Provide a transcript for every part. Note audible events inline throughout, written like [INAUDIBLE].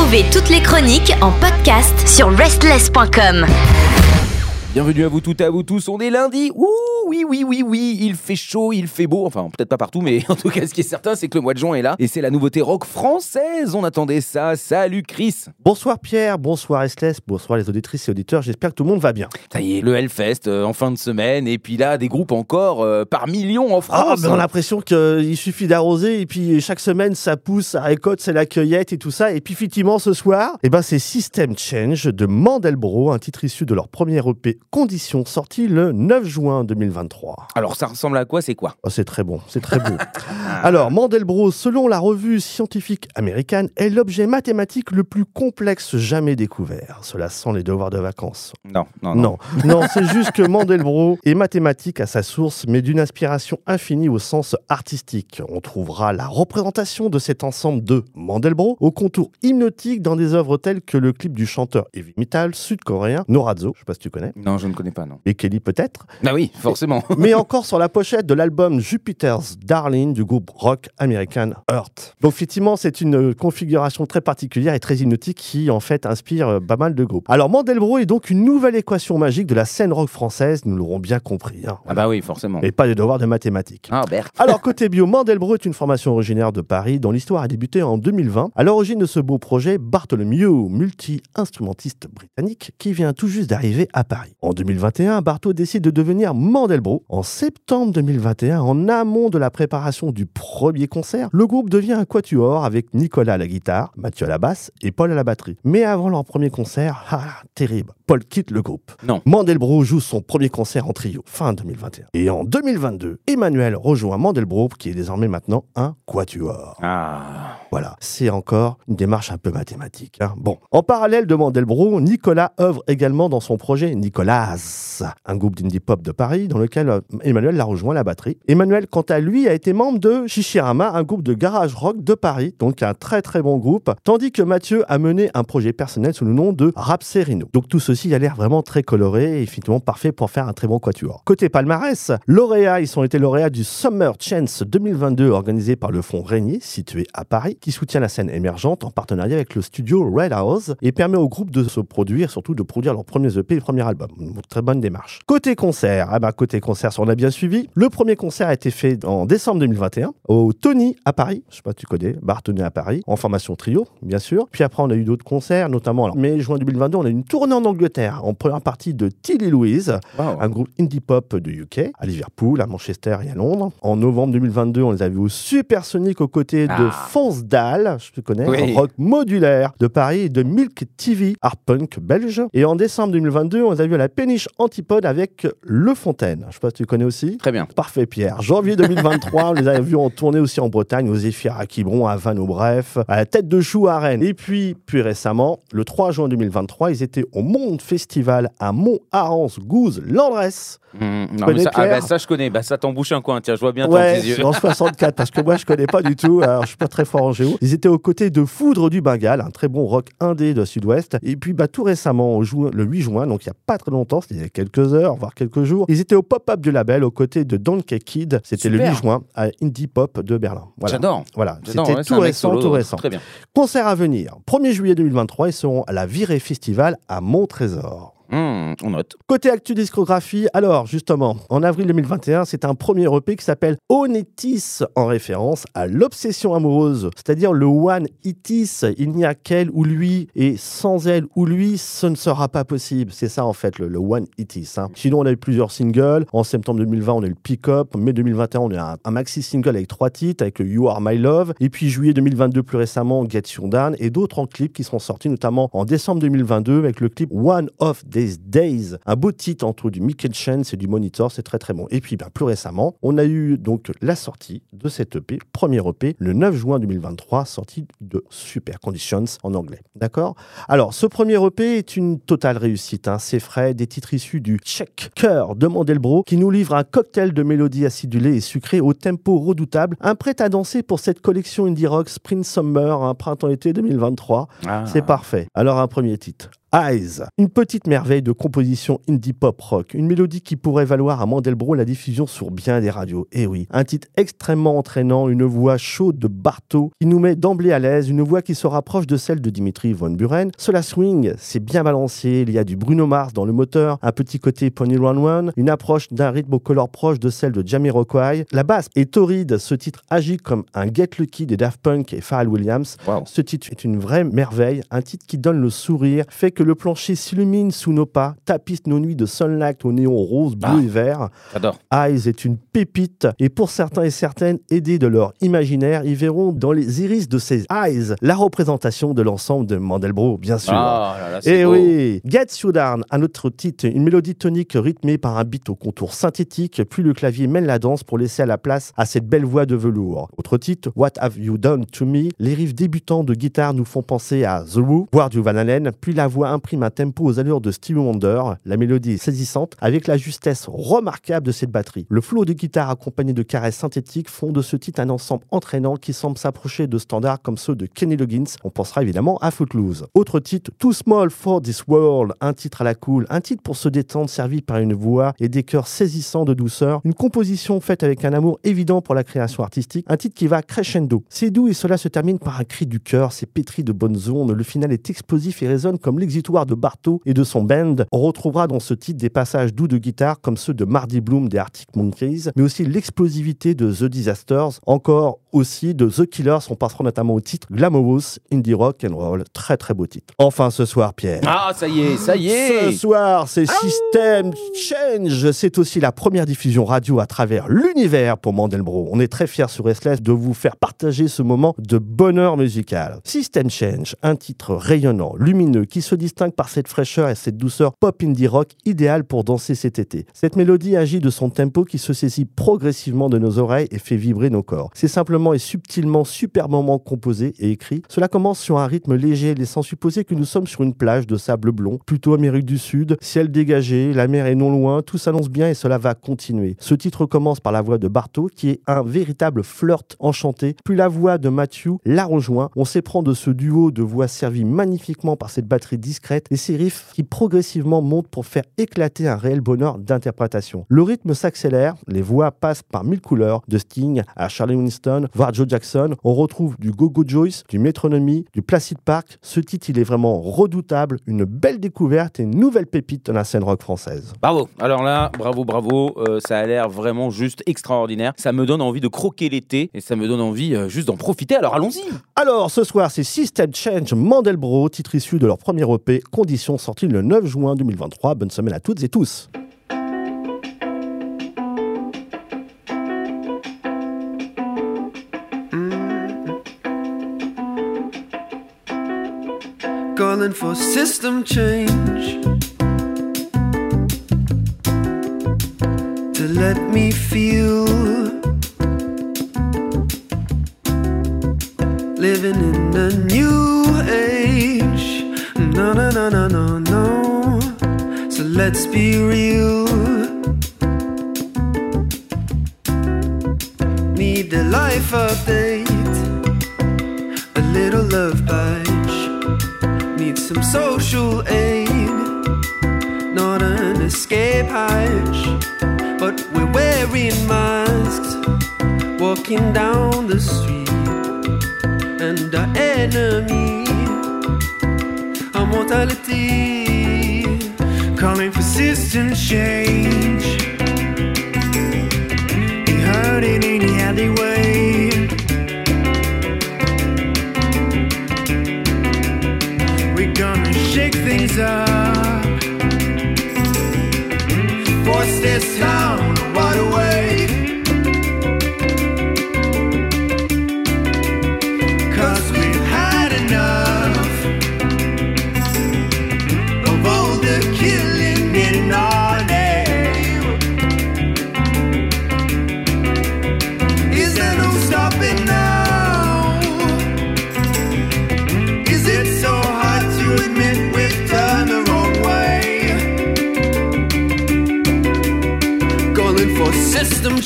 Retrouvez toutes les chroniques en podcast sur restless.com. Bienvenue à vous toutes et à vous tous, on est lundi. Oui, oui, oui, oui, il fait chaud, il fait beau. Enfin, peut-être pas partout, mais [LAUGHS] en tout cas, ce qui est certain, c'est que le mois de juin est là. Et c'est la nouveauté rock française. On attendait ça. Salut Chris. Bonsoir Pierre, bonsoir Estless, bonsoir les auditrices et auditeurs, j'espère que tout le monde va bien. Ça y est, le Hellfest euh, en fin de semaine. Et puis là, des groupes encore euh, par millions en Ah, France. ben, on a l'impression qu'il suffit d'arroser et puis chaque semaine ça pousse, ça récolte, c'est la cueillette et tout ça. Et puis effectivement ce soir, eh ben, c'est System Change de Mandelbro, un titre issu de leur premier EP Conditions, sorti le 9 juin 2023. Alors, ça ressemble à quoi C'est quoi? Oh, c'est très bon, c'est très beau. [LAUGHS] Alors, Mandelbrot, selon la revue scientifique américaine, est l'objet mathématique le plus complexe jamais découvert. Cela sent les devoirs de vacances. Non, non, non. Non, non, c'est juste que Mandelbrot est mathématique à sa source, mais d'une inspiration infinie au sens artistique. On trouvera la représentation de cet ensemble de Mandelbrot au contour hypnotique dans des œuvres telles que le clip du chanteur heavy metal sud-coréen Norazo, je sais pas si tu connais, Non, je ne connais pas, non. et Kelly peut-être, Ah oui, forcément. [LAUGHS] mais encore sur la pochette de l'album Jupiter's Darling du groupe rock américain Earth. Donc effectivement, c'est une configuration très particulière et très hypnotique qui en fait inspire euh, pas mal de groupes. Alors Mandelbrot est donc une nouvelle équation magique de la scène rock française, nous l'aurons bien compris, hein. Ah bah oui, forcément. et pas de devoir de mathématiques. Ah, Bert. [LAUGHS] Alors, côté bio, Mandelbrot est une formation originaire de Paris dont l'histoire a débuté en 2020. À l'origine de ce beau projet, Bartholomew, multi-instrumentiste britannique, qui vient tout juste d'arriver à Paris. En 2021, Bartho décide de devenir Mandelbrot. En septembre 2021, en amont de la préparation du premier concert, le groupe devient un quatuor avec Nicolas à la guitare, Mathieu à la basse et Paul à la batterie. Mais avant leur premier concert, ah, terrible, Paul quitte le groupe. Non. Mandelbrot joue son premier concert en trio, fin 2021. Et en 2022, Emmanuel rejoint Mandelbrot, qui est désormais maintenant un quatuor. Ah. Voilà, c'est encore une démarche un peu mathématique. hein. Bon, en parallèle de Mandelbrot, Nicolas œuvre également dans son projet Nicolas, un groupe d'indie pop de Paris dans lequel euh, Emmanuel l'a rejoint à la batterie. Emmanuel, quant à lui, a été membre de Shishirama, un groupe de garage rock de Paris, donc un très très bon groupe, tandis que Mathieu a mené un projet personnel sous le nom de Rapserino. Donc tout ceci a l'air vraiment très coloré et finalement parfait pour faire un très bon quatuor. Côté palmarès, lauréats, ils ont été lauréats du Summer Chance 2022 organisé par le Fonds Régnier, situé à Paris, qui soutient la scène émergente en partenariat avec le studio Red House et permet au groupe de se produire, surtout de produire leurs premiers EP et premier album. Très bonne démarche. Côté concert, ah bah côté concert, on a bien suivi. Le premier concert a été fait en décembre 2021 au Tony à Paris. Je sais pas si tu connais, bar Tony à Paris, en formation trio, bien sûr. Puis après, on a eu d'autres concerts, notamment en mai, juin 2022, on a eu une tournée en Angleterre, en première partie de Tilly Louise, Wow. un groupe indie pop de UK, à Liverpool, à Manchester et à Londres. En novembre 2022, on les a vus au Supersonic aux côtés de Ah. Fonce Dahl, je te connais, Oui. un rock modulaire de Paris et de Milk TV, art punk belge. Et en décembre 2022, on les a vus à la péniche Antipode avec Le Fontaine. Je sais pas si tu connais aussi. Très bien. Parfait, Pierre. Janvier 2023, on les a vus en tournée aussi en Bretagne, aux Zéphyr à Quiberon, à Vannes, au Bref, à la Tête de Chou à Rennes. Et puis, plus récemment, le 3 juin 2023, ils étaient au Monde Festival à Mont-Arance-Gouze, Landresse. Mmh, non, mais ça, ah, bah, ça, je connais. Bah, ça t'embouche un coin. Tiens, je vois bien ton Ouais, petit yeux. c'est en 64, parce que moi, je connais pas du tout. Alors, je suis pas très fort en géo. Ils étaient aux côtés de Foudre du Bengale, un très bon rock indé de Sud-Ouest. Et puis, bah, tout récemment, au le 8 juin, donc il y a pas très longtemps, c'était il y a quelques heures, voire quelques jours, ils étaient au pop-up du label aux côtés de Donkey Kid. C'était le Super. 8 juin à Indie Pop de Berlin. Voilà. J'adore. Voilà, c'était ouais, tout récent, solo, tout récent. Très bien. Concert à venir. 1er juillet 2023, ils seront à la Virée Festival à Montrésor. Mmh, on note. Côté actu discographie, alors justement, en avril 2021, c'est un premier EP qui s'appelle Onetis en référence à l'obsession amoureuse, c'est-à-dire le one itis, il n'y a qu'elle ou lui, et sans elle ou lui, ce ne sera pas possible. C'est ça en fait le, one itis. hein. Sinon, on a eu plusieurs singles. En septembre 2020, on a eu le Pick Up. En mai 2021, on a eu un, maxi single avec trois titres, avec You Are My Love. Et puis juillet 2022, plus récemment, Get You Down, et d'autres en clip qui sont sortis, notamment en décembre 2022 avec le clip One of These Days, un beau titre entre du Michael Chance et du Monitor, c'est très très bon. Et puis ben, plus récemment, on a eu donc la sortie de cet EP, premier EP, le 9 juin 2023, sortie de Super Conditions en anglais. D'accord? Alors, ce premier EP est une totale réussite. hein. C'est frais, des titres issus du Check Cœur de Mandelbro qui nous livre un cocktail de mélodies acidulées et sucrées au tempo redoutable, un prêt à danser pour cette collection indie rock Spring Summer, un printemps-été 2023. Ah. C'est parfait. Alors un premier titre, Eyes. Une petite merveille de composition indie pop rock. Une mélodie qui pourrait valoir à Mandelbrot la diffusion sur bien des radios. Et eh oui, un titre extrêmement entraînant, une voix chaude de Barto qui nous met d'emblée à l'aise, une voix qui se rapproche de celle de Dimitri Von Buren. Cela swing, c'est bien balancé, il y a du Bruno Mars dans le moteur, un petit côté Pony Run One, une approche d'un rythme au color proche de celle de Jamiroquai. La basse est torride, ce titre agit comme un Get Lucky des Daft Punk et Pharrell Williams. Ce titre est une vraie merveille, un titre qui donne le sourire, fait que le plancher s'illumine sous nos pas, tapisse nos nuits de sunlight au néon rose, bleu ah, et vert. J'adore. Eyes est une pépite, et pour certains et certaines, aidés de leur imaginaire, ils verront dans les iris de ces eyes la représentation de l'ensemble de Mandelbrot, bien sûr. Ah, et oui, Get You Down, un autre titre, une mélodie tonique rythmée par un beat au contour synthétique, puis le clavier mène la danse pour laisser à la place à cette belle voix de velours. Autre titre, What Have You Done To Me, les riffs débutants de guitare nous font penser à The Who, voire du Van Halen, puis la voix imprime un tempo aux allures de Stevie Wonder, la mélodie est saisissante, avec la justesse remarquable de cette batterie. Le flow de guitare accompagné de caresses synthétiques font de ce titre un ensemble entraînant qui semble s'approcher de standards comme ceux de Kenny Loggins. On pensera évidemment à Footloose. Autre titre, Too Small for This World, un titre à la cool, un titre pour se détendre servi par une voix et des chœurs saisissants de douceur, une composition faite avec un amour évident pour la création artistique, un titre qui va crescendo. C'est doux et cela se termine par un cri du cœur, c'est pétri de bonnes ondes, le final est explosif et résonne comme de Barto et de son band. On retrouvera dans ce titre des passages doux de guitare comme ceux de Mardy Bloom des Arctic Monkeys, mais aussi l'explosivité de The Disasters, encore aussi de The Killers, on passera notamment au titre Glamorous, Indie Rock and Roll, très très beau titre. Enfin ce soir Pierre. Ah ça y est, ça y est Ce soir c'est ah System Change, c'est aussi la première diffusion radio à travers l'univers pour Mandelbro. On est très fiers sur Restless de vous faire partager ce moment de bonheur musical. System Change, un titre rayonnant, lumineux, qui se distingue par cette fraîcheur et cette douceur pop indie rock idéale pour danser cet été. Cette mélodie agit de son tempo qui se saisit progressivement de nos oreilles et fait vibrer nos corps. C'est simplement et subtilement, superbement composé et écrit. Cela commence sur un rythme léger, laissant supposer que nous sommes sur une plage de sable blond, plutôt Amérique du Sud, ciel dégagé, la mer est non loin, tout s'annonce bien et cela va continuer. Ce titre commence par la voix de Barto, qui est un véritable flirt enchanté, puis la voix de Matthew la rejoint. On s'éprend de ce duo de voix servi magnifiquement par cette batterie discrète et ces riffs qui progressivement montent pour faire éclater un réel bonheur d'interprétation. Le rythme s'accélère, les voix passent par mille couleurs, de Sting à Charlie Winston, voire Joe Jackson. On retrouve du Go-Go Joyce, du Metronomy, du Placid Park. Ce titre, il est vraiment redoutable, une belle découverte et une nouvelle pépite de la scène rock française. Bravo. Alors là, bravo, bravo. Euh, ça a l'air vraiment juste extraordinaire. Ça me donne envie de croquer l'été et ça me donne envie euh, juste d'en profiter. Alors allons-y. Alors ce soir, c'est System Change Mandelbro, titre issu de leur premier EP, Conditions, sorti le 9 juin 2023. Bonne semaine à toutes et tous. calling for system change to let me feel living in a new let's be real. Need a life update, a little love bite need some social aid, not an escape hatch. But we're wearing masks, walking down the street, and our enemy, our mortality, calling for system change. He heard it in the alleyway.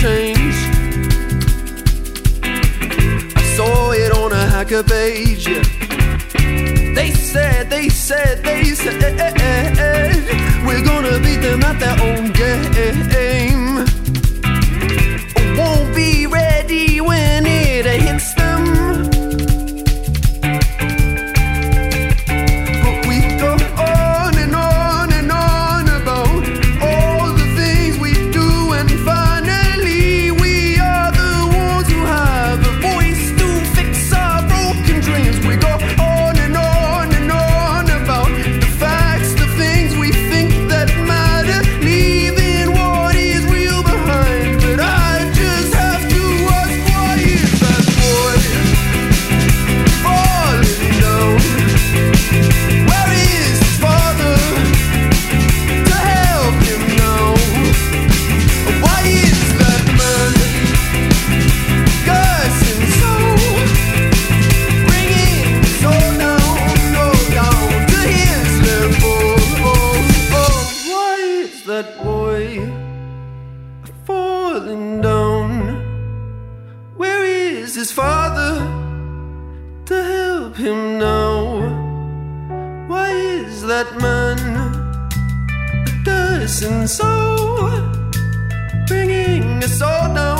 change. I saw it on a hacker page. Yeah. They said, they said, they said, we're gonna beat them at their own game. falling down. Where is his father to help him now? Why is that man a dozen so bringing us all down?